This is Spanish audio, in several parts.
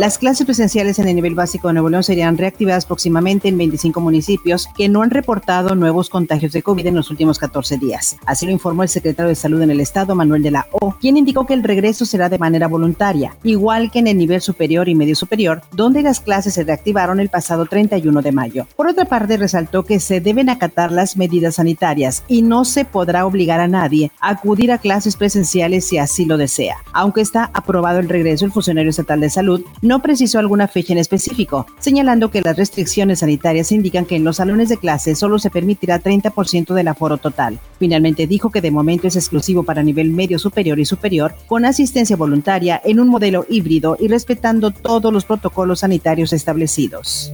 Las clases presenciales en el nivel básico de Nuevo León serían reactivadas próximamente en 25 municipios que no han reportado nuevos contagios de COVID en los últimos 14 días. Así lo informó el secretario de Salud en el Estado, Manuel de la O, quien indicó que el regreso será de manera voluntaria, igual que en el nivel superior y medio superior, donde las clases se reactivaron el pasado 31 de mayo. Por otra parte, resaltó que se deben acatar las medidas sanitarias y no se podrá obligar a nadie a acudir a clases presenciales si así lo desea. Aunque está aprobado el regreso, el funcionario estatal de salud no precisó alguna fecha en específico, señalando que las restricciones sanitarias indican que en los salones de clase solo se permitirá 30% del aforo total. Finalmente dijo que de momento es exclusivo para nivel medio superior y superior, con asistencia voluntaria en un modelo híbrido y respetando todos los protocolos sanitarios establecidos.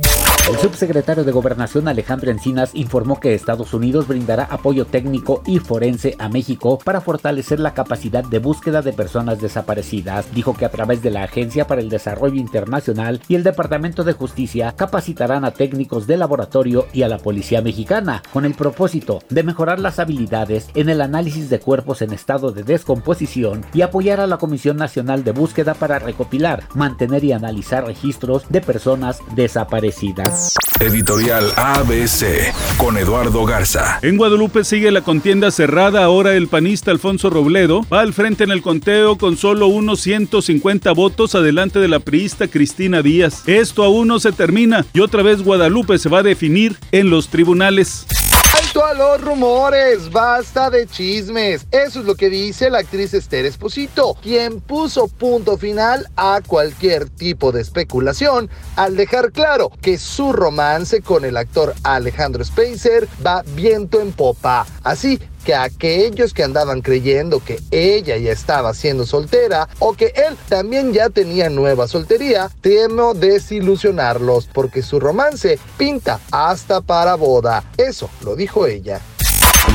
El subsecretario de Gobernación Alejandro Encinas informó que Estados Unidos brindará apoyo técnico y forense a México para fortalecer la capacidad de búsqueda de personas desaparecidas. Dijo que a través de la Agencia para el Desarrollo Internacional y el Departamento de Justicia capacitarán a técnicos de laboratorio y a la policía mexicana con el propósito de mejorar las habilidades en el análisis de cuerpos en estado de descomposición y apoyar a la Comisión Nacional de Búsqueda para recopilar, mantener y analizar registros de personas desaparecidas. Editorial ABC con Eduardo Garza. En Guadalupe sigue la contienda cerrada. Ahora el panista Alfonso Robledo va al frente en el conteo con solo unos 150 votos adelante de la priista Cristina Díaz. Esto aún no se termina y otra vez Guadalupe se va a definir en los tribunales a los rumores, basta de chismes. Eso es lo que dice la actriz Esther Esposito, quien puso punto final a cualquier tipo de especulación al dejar claro que su romance con el actor Alejandro Spacer va viento en popa. Así que aquellos que andaban creyendo que ella ya estaba siendo soltera o que él también ya tenía nueva soltería, temo desilusionarlos porque su romance pinta hasta para boda. Eso lo dijo ella.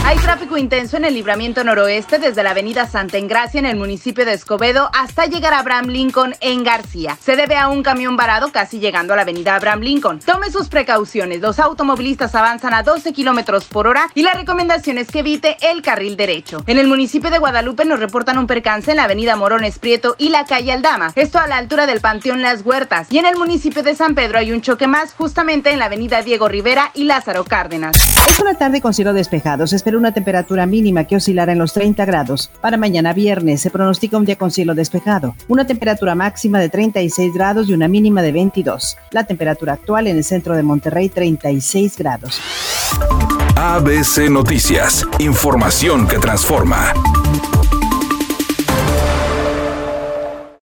Hay tráfico intenso en el libramiento noroeste desde la avenida Santa Engracia en el municipio de Escobedo hasta llegar a Abraham Lincoln en García. Se debe a un camión varado casi llegando a la avenida Abraham Lincoln. Tome sus precauciones. Los automovilistas avanzan a 12 kilómetros por hora y la recomendación es que evite el carril derecho. En el municipio de Guadalupe nos reportan un percance en la avenida Morones Prieto y la calle Aldama. Esto a la altura del Panteón Las Huertas. Y en el municipio de San Pedro hay un choque más justamente en la avenida Diego Rivera y Lázaro Cárdenas. Es una tarde con cielo despejado. Una temperatura mínima que oscilará en los 30 grados. Para mañana viernes se pronostica un día con cielo despejado. Una temperatura máxima de 36 grados y una mínima de 22. La temperatura actual en el centro de Monterrey 36 grados. ABC Noticias. Información que transforma.